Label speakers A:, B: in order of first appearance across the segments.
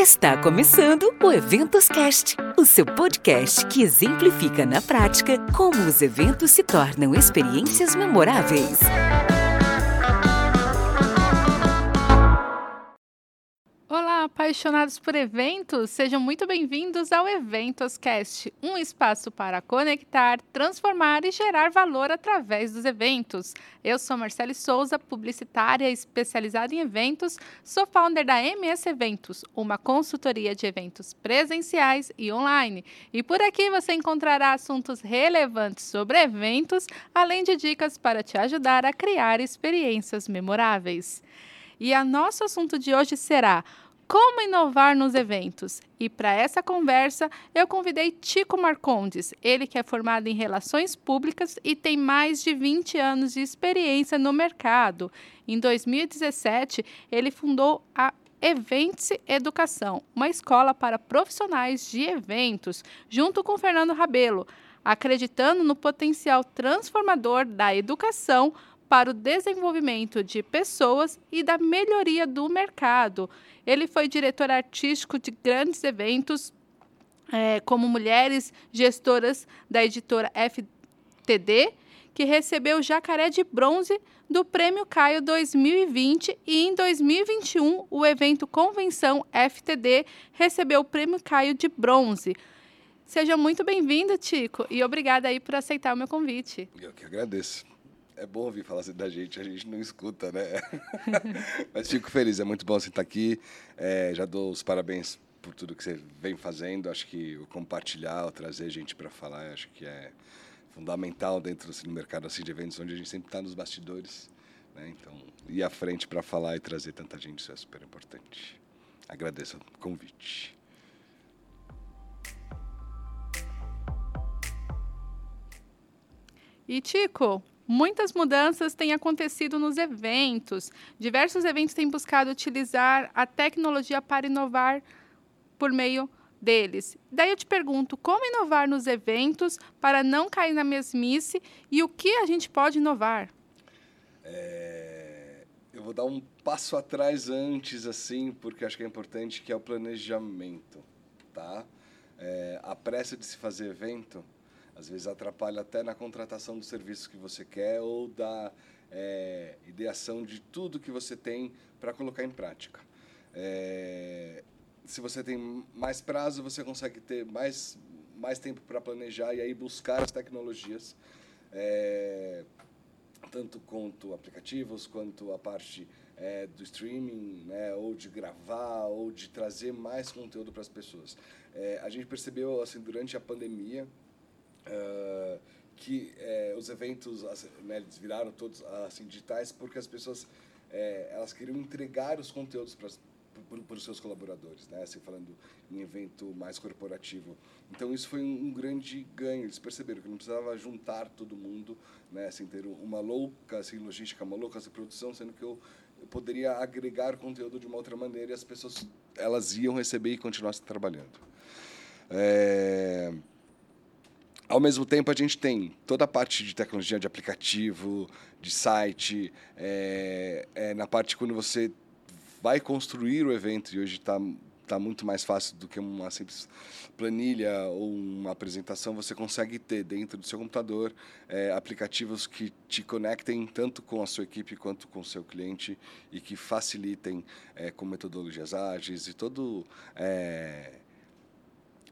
A: Está começando o Eventos Cast, o seu podcast que exemplifica na prática como os eventos se tornam experiências memoráveis.
B: Apaixonados por eventos, sejam muito bem-vindos ao Eventoscast, um espaço para conectar, transformar e gerar valor através dos eventos. Eu sou Marcele Souza, publicitária especializada em eventos, sou founder da MS Eventos, uma consultoria de eventos presenciais e online. E por aqui você encontrará assuntos relevantes sobre eventos, além de dicas para te ajudar a criar experiências memoráveis. E o nosso assunto de hoje será como inovar nos eventos. E para essa conversa, eu convidei Tico Marcondes, ele que é formado em Relações Públicas e tem mais de 20 anos de experiência no mercado. Em 2017, ele fundou a Events Educação, uma escola para profissionais de eventos, junto com Fernando Rabelo, acreditando no potencial transformador da educação para o desenvolvimento de pessoas e da melhoria do mercado. Ele foi diretor artístico de grandes eventos, é, como Mulheres Gestoras da editora FTD, que recebeu o Jacaré de Bronze do Prêmio Caio 2020 e em 2021 o evento Convenção FTD recebeu o Prêmio Caio de Bronze. Seja muito bem-vindo, Tico, e obrigada aí por aceitar o meu convite.
C: Eu que agradeço é bom ouvir falar assim da gente, a gente não escuta, né? Mas fico feliz, é muito bom você estar aqui. É, já dou os parabéns por tudo que você vem fazendo. Acho que o compartilhar, o trazer gente para falar, acho que é fundamental dentro assim, do mercado assim, de eventos, onde a gente sempre está nos bastidores. Né? Então, ir à frente para falar e trazer tanta gente, isso é super importante. Agradeço o convite.
B: E Tico, Muitas mudanças têm acontecido nos eventos. Diversos eventos têm buscado utilizar a tecnologia para inovar por meio deles. Daí eu te pergunto, como inovar nos eventos para não cair na mesmice e o que a gente pode inovar?
C: É, eu vou dar um passo atrás antes, assim, porque acho que é importante, que é o planejamento, tá? É, a pressa de se fazer evento às vezes atrapalha até na contratação do serviço que você quer ou da é, ideação de tudo que você tem para colocar em prática. É, se você tem mais prazo, você consegue ter mais, mais tempo para planejar e aí buscar as tecnologias, é, tanto quanto aplicativos, quanto a parte é, do streaming, né, ou de gravar, ou de trazer mais conteúdo para as pessoas. É, a gente percebeu assim durante a pandemia uh, que uh, os eventos né, eles viraram todos assim digitais porque as pessoas uh, elas queriam entregar os conteúdos para para os seus colaboradores, né? Assim, falando em evento mais corporativo. Então isso foi um, um, grande ganho. Eles perceberam que não precisava juntar todo mundo, né? Assim, ter uma louca assim, logística, uma louca assim, produção, sendo que eu, eu poderia agregar conteúdo de uma outra maneira e as pessoas elas iam receber e continuar trabalhando. É... Ao mesmo tempo, a gente tem toda a parte de tecnologia de aplicativo, de site, é, é, na parte quando você vai construir o evento, e hoje está tá muito mais fácil do que uma simples planilha ou uma apresentação, você consegue ter dentro do seu computador é, aplicativos que te conectem tanto com a sua equipe quanto com o seu cliente e que facilitem com metodologias ágeis e todo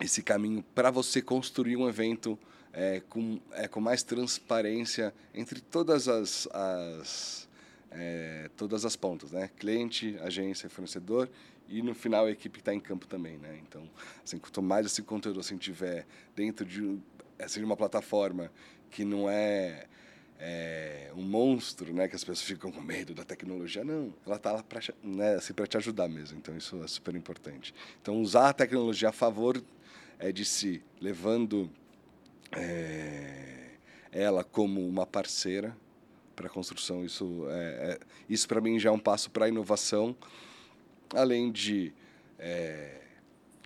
C: esse caminho para você construir um evento é, com, é, com mais transparência entre todas as, as é, todas as pontas, né? Cliente, agência, fornecedor e no final a equipe está em campo também, né? Então, assim, quanto mais esse conteúdo assim tiver dentro de, assim, uma plataforma que não é, é, um monstro, né? Que as pessoas ficam com medo da tecnologia, não. Ela está lá para né, assim, para te ajudar mesmo. Então isso é super importante. Então usar a tecnologia a favor é de si, levando é, ela como uma parceira para a construção. Isso, é, é isso para mim já é um passo para a inovação, além de é,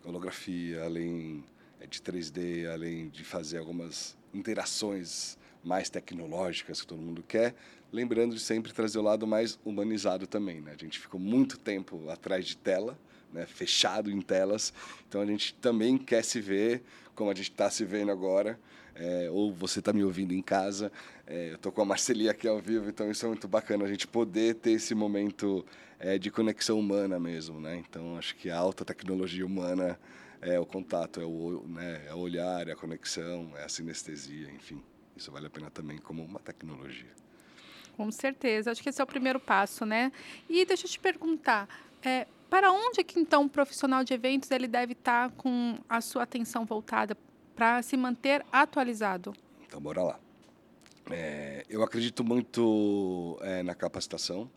C: holografia, além é, de 3D, além de fazer algumas interações mais tecnológicas que todo mundo quer, lembrando de sempre trazer o lado mais humanizado também. Né? A gente ficou muito tempo atrás de tela, né? fechado em telas, então a gente também quer se ver como a gente está se vendo agora. É, ou você está me ouvindo em casa. É, eu estou com a Marceli aqui ao vivo, então isso é muito bacana, a gente poder ter esse momento é, de conexão humana mesmo. Né? Então, acho que a alta tecnologia humana é o contato, é o, né, é o olhar, é a conexão, é a sinestesia, enfim. Isso vale a pena também como uma tecnologia.
B: Com certeza, acho que esse é o primeiro passo, né? E deixa eu te perguntar, é, para onde que então o profissional de eventos ele deve estar com a sua atenção voltada para se manter atualizado?
C: Então, bora lá. É, eu acredito muito é, na capacitação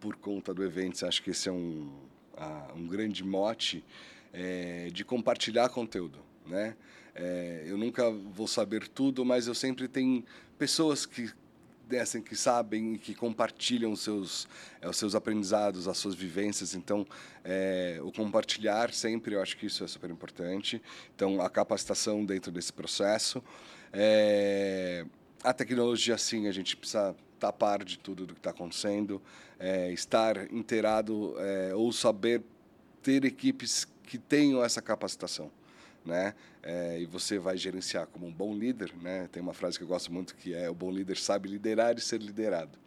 C: por conta do evento. Acho que esse é um, um grande mote é, de compartilhar conteúdo, né? É, eu nunca vou saber tudo, mas eu sempre tenho pessoas que descem, que sabem e que compartilham os seus, é, os seus aprendizados, as suas vivências. Então, é, o compartilhar sempre, eu acho que isso é super importante. Então, a capacitação dentro desse processo. É, a tecnologia, sim, a gente precisa estar a par de tudo do que está acontecendo, é, estar inteirado ou saber ter equipes que tenham essa capacitação né? É, e você vai gerenciar como um bom líder, né? Tem uma frase que eu gosto muito que é o bom líder sabe liderar e ser liderado.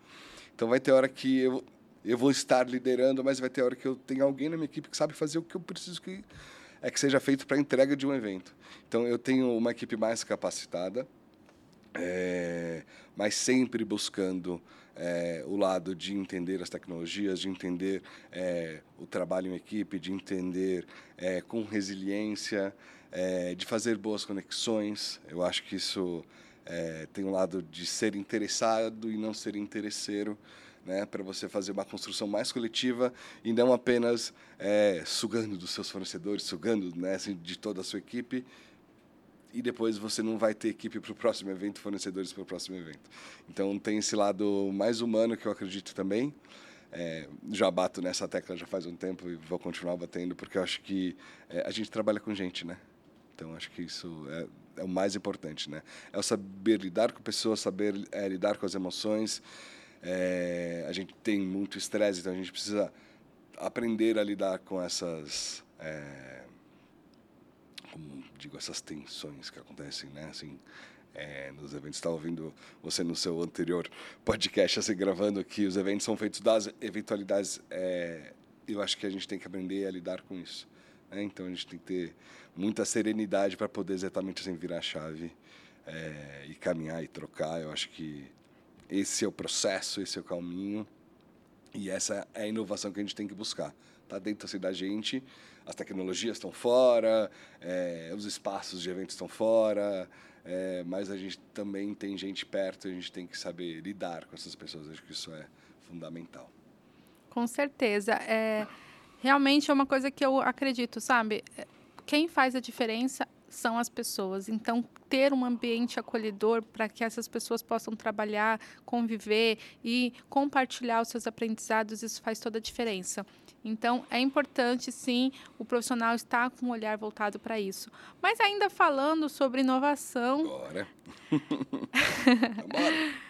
C: Então vai ter hora que eu eu vou estar liderando, mas vai ter hora que eu tenho alguém na minha equipe que sabe fazer o que eu preciso que é que seja feito para entrega de um evento. Então eu tenho uma equipe mais capacitada, é, mas sempre buscando é, o lado de entender as tecnologias, de entender é, o trabalho em equipe, de entender é, com resiliência, é, de fazer boas conexões. Eu acho que isso é, tem um lado de ser interessado e não ser interesseiro. Né, para você fazer uma construção mais coletiva e não apenas é, sugando dos seus fornecedores, sugando né, assim, de toda a sua equipe, e depois você não vai ter equipe para o próximo evento, fornecedores para o próximo evento. Então tem esse lado mais humano que eu acredito também. É, já bato nessa tecla já faz um tempo e vou continuar batendo porque eu acho que é, a gente trabalha com gente, né? Então, acho que isso é, é o mais importante, né? É o saber lidar com pessoas, saber é, lidar com as emoções. É, a gente tem muito estresse, então a gente precisa aprender a lidar com essas, é, como digo, essas tensões que acontecem, né? Assim, é, nos eventos. Estava ouvindo você no seu anterior podcast, assim, gravando que os eventos são feitos das eventualidades. É, eu acho que a gente tem que aprender a lidar com isso. Né? Então a gente tem que ter muita serenidade para poder exatamente assim, virar a chave é, e caminhar e trocar. Eu acho que esse é o processo, esse é o caminho e essa é a inovação que a gente tem que buscar. Está dentro assim, da gente, as tecnologias estão fora, é, os espaços de eventos estão fora, é, mas a gente também tem gente perto a gente tem que saber lidar com essas pessoas. Acho que isso é fundamental.
B: Com certeza. É, realmente é uma coisa que eu acredito, sabe? quem faz a diferença são as pessoas. Então, ter um ambiente acolhedor para que essas pessoas possam trabalhar, conviver e compartilhar os seus aprendizados, isso faz toda a diferença. Então, é importante, sim, o profissional estar com um olhar voltado para isso. Mas, ainda falando sobre inovação.
C: Bora!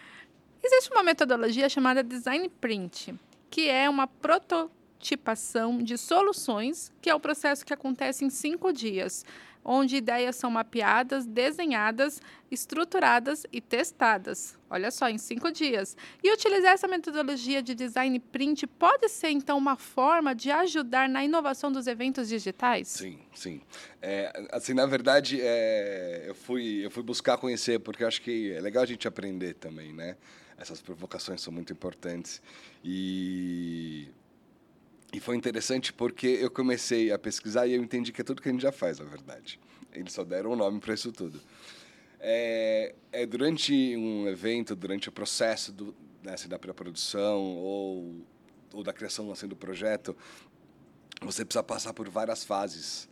B: Existe uma metodologia chamada Design Print, que é uma proto tipação de soluções, que é o processo que acontece em cinco dias, onde ideias são mapeadas, desenhadas, estruturadas e testadas. Olha só, em cinco dias. E utilizar essa metodologia de design print pode ser, então, uma forma de ajudar na inovação dos eventos digitais?
C: Sim, sim. É, assim, na verdade, é, eu, fui, eu fui buscar conhecer, porque acho que é legal a gente aprender também, né? Essas provocações são muito importantes. E e foi interessante porque eu comecei a pesquisar e eu entendi que é tudo que a gente já faz, na verdade. Eles só deram um nome para isso tudo. É, é, durante um evento, durante o processo do, né, assim, da pré-produção ou, ou da criação assim, do projeto, você precisa passar por várias fases.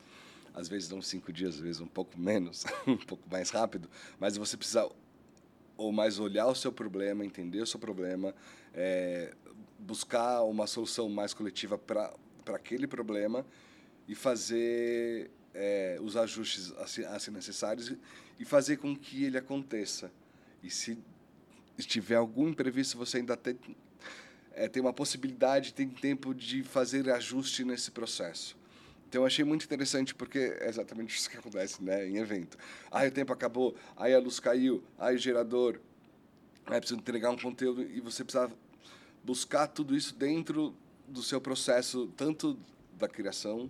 C: Às vezes dão cinco dias, às vezes um pouco menos, um pouco mais rápido, mas você precisa ou mais olhar o seu problema, entender o seu problema, é, buscar uma solução mais coletiva para aquele problema e fazer é, os ajustes assim, assim necessários e fazer com que ele aconteça. E se tiver algum imprevisto, você ainda tem, é, tem uma possibilidade, tem tempo de fazer ajuste nesse processo. Então eu achei muito interessante porque é exatamente isso que acontece né, em evento. Aí o tempo acabou, aí a luz caiu, aí o gerador, aí precisa entregar um conteúdo e você precisa buscar tudo isso dentro do seu processo, tanto da criação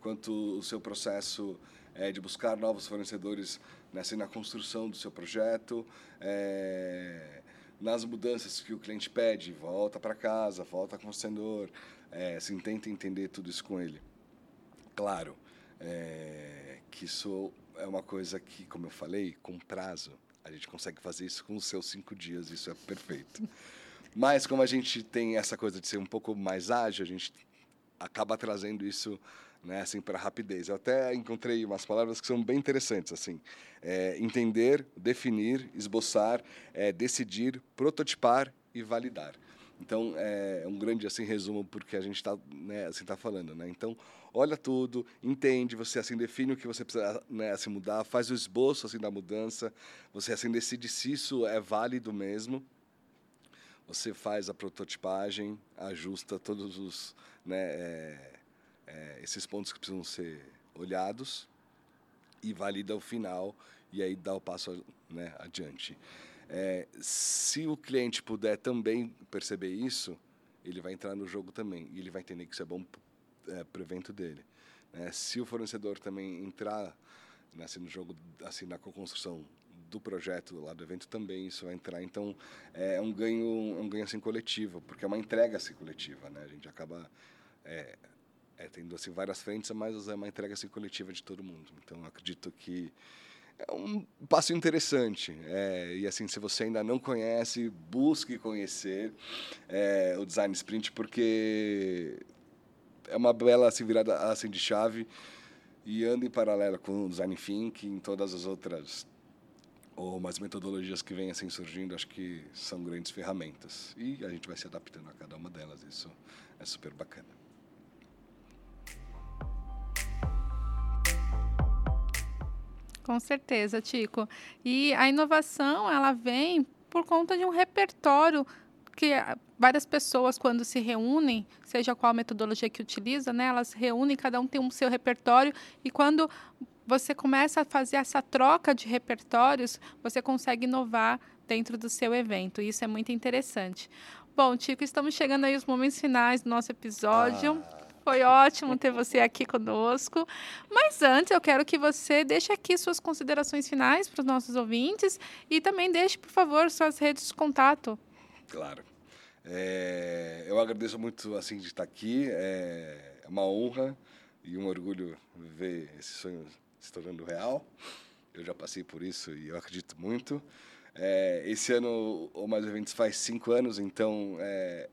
C: quanto o seu processo é, de buscar novos fornecedores né, assim, na construção do seu projeto, é, nas mudanças que o cliente pede, volta para casa, volta com o fornecedor, é, assim, tenta entender tudo isso com ele. Claro é, que isso é uma coisa que, como eu falei, com prazo, a gente consegue fazer isso com os seus cinco dias, isso é perfeito. Mas como a gente tem essa coisa de ser um pouco mais ágil, a gente acaba trazendo isso né, assim, para rapidez. Eu até encontrei umas palavras que são bem interessantes, assim, é, entender, definir, esboçar, é, decidir, prototipar e validar. Então, é um grande assim resumo porque a gente está né, assim, tá falando. Né? Então, olha tudo, entende, você assim define o que você precisa né, assim, mudar, faz o esboço assim, da mudança, você assim decide se isso é válido mesmo. Você faz a prototipagem, ajusta todos os né, é, é, esses pontos que precisam ser olhados e valida o final e aí dá o passo né, adiante. É, se o cliente puder também perceber isso, ele vai entrar no jogo também e ele vai entender que isso é bom é, para o evento dele. Né? Se o fornecedor também entrar né, assim, no jogo, assim, na construção do projeto lá do evento também isso vai entrar. Então é um ganho, um ganho assim coletivo, porque é uma entrega assim coletiva, né? A gente acaba é, é, tendo assim várias frentes, mas é uma entrega assim coletiva de todo mundo. Então acredito que é um passo interessante. É, e assim, se você ainda não conhece, busque conhecer é, o Design Sprint, porque é uma bela assim, virada assim, de chave e anda em paralelo com o Design Thinking em todas as outras ou umas metodologias que vêm assim surgindo, acho que são grandes ferramentas. E a gente vai se adaptando a cada uma delas, isso é super bacana.
B: Com certeza, Tico. E a inovação, ela vem por conta de um repertório que várias pessoas, quando se reúnem, seja qual metodologia que utiliza, né, elas reúnem, cada um tem um seu repertório, e quando você começa a fazer essa troca de repertórios, você consegue inovar dentro do seu evento. Isso é muito interessante. Bom, Tico, estamos chegando aí aos momentos finais do nosso episódio. Ah. Foi ótimo ter você aqui conosco. Mas antes, eu quero que você deixe aqui suas considerações finais para os nossos ouvintes e também deixe, por favor, suas redes de contato.
C: Claro. É, eu agradeço muito assim de estar aqui. É uma honra e um orgulho ver esse sonho se tornando real. Eu já passei por isso e eu acredito muito. É, esse ano o Mais Eventos faz cinco anos, então é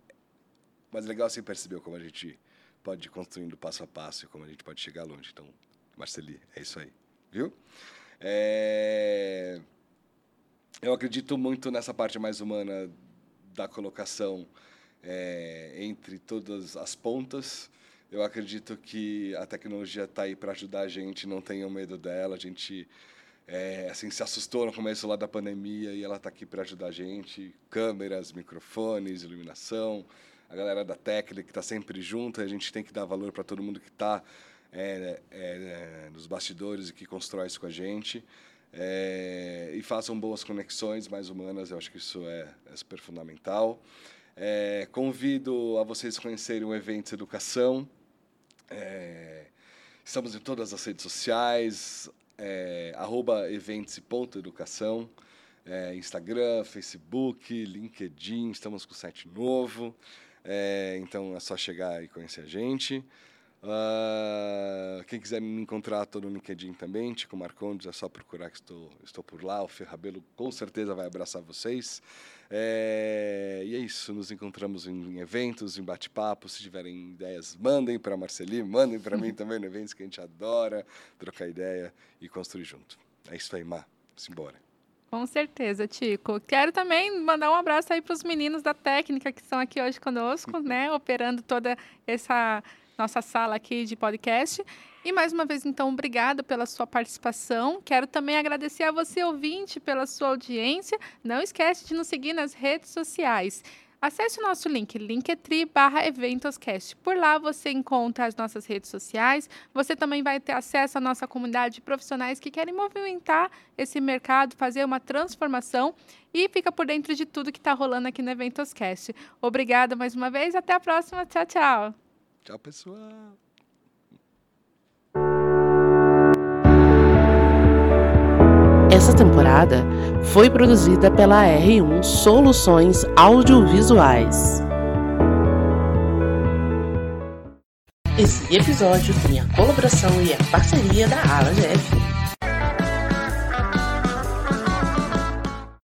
C: mais legal assim perceber como a gente pode ir construindo passo a passo e como a gente pode chegar longe. Então, Marceli, é isso aí, viu? É... Eu acredito muito nessa parte mais humana da colocação é, entre todas as pontas. Eu acredito que a tecnologia está aí para ajudar a gente, não tenham medo dela. A gente é, assim se assustou no começo lá da pandemia e ela está aqui para ajudar a gente. Câmeras, microfones, iluminação a galera da técnica que está sempre junto, a gente tem que dar valor para todo mundo que está é, é, nos bastidores e que constrói isso com a gente. É, e façam boas conexões mais humanas, eu acho que isso é, é super fundamental. É, convido a vocês conhecerem o Eventos Educação. É, estamos em todas as redes sociais, é, arroba eventos.educação, é, Instagram, Facebook, LinkedIn, estamos com o site novo. É, então é só chegar e conhecer a gente. Uh, quem quiser me encontrar, estou no LinkedIn também, Tico Marcondes, é só procurar que estou, estou por lá. O Ferrabelo com certeza vai abraçar vocês. É, e é isso, nos encontramos em eventos, em bate-papo. Se tiverem ideias, mandem para a Marceli, mandem para mim também no eventos que a gente adora trocar ideia e construir junto. É isso aí, Má. Simbora.
B: Com certeza, Tico. Quero também mandar um abraço aí para os meninos da técnica que estão aqui hoje conosco, né, operando toda essa nossa sala aqui de podcast. E mais uma vez, então, obrigada pela sua participação. Quero também agradecer a você, ouvinte, pela sua audiência. Não esquece de nos seguir nas redes sociais. Acesse o nosso link, linktree barra eventoscast. Por lá você encontra as nossas redes sociais. Você também vai ter acesso à nossa comunidade de profissionais que querem movimentar esse mercado, fazer uma transformação e fica por dentro de tudo que está rolando aqui no Eventoscast. Obrigada mais uma vez. Até a próxima. Tchau, tchau.
C: Tchau, pessoal.
D: Essa temporada foi produzida pela R1 Soluções Audiovisuais. Esse episódio tem a colaboração e a parceria da Ala GF.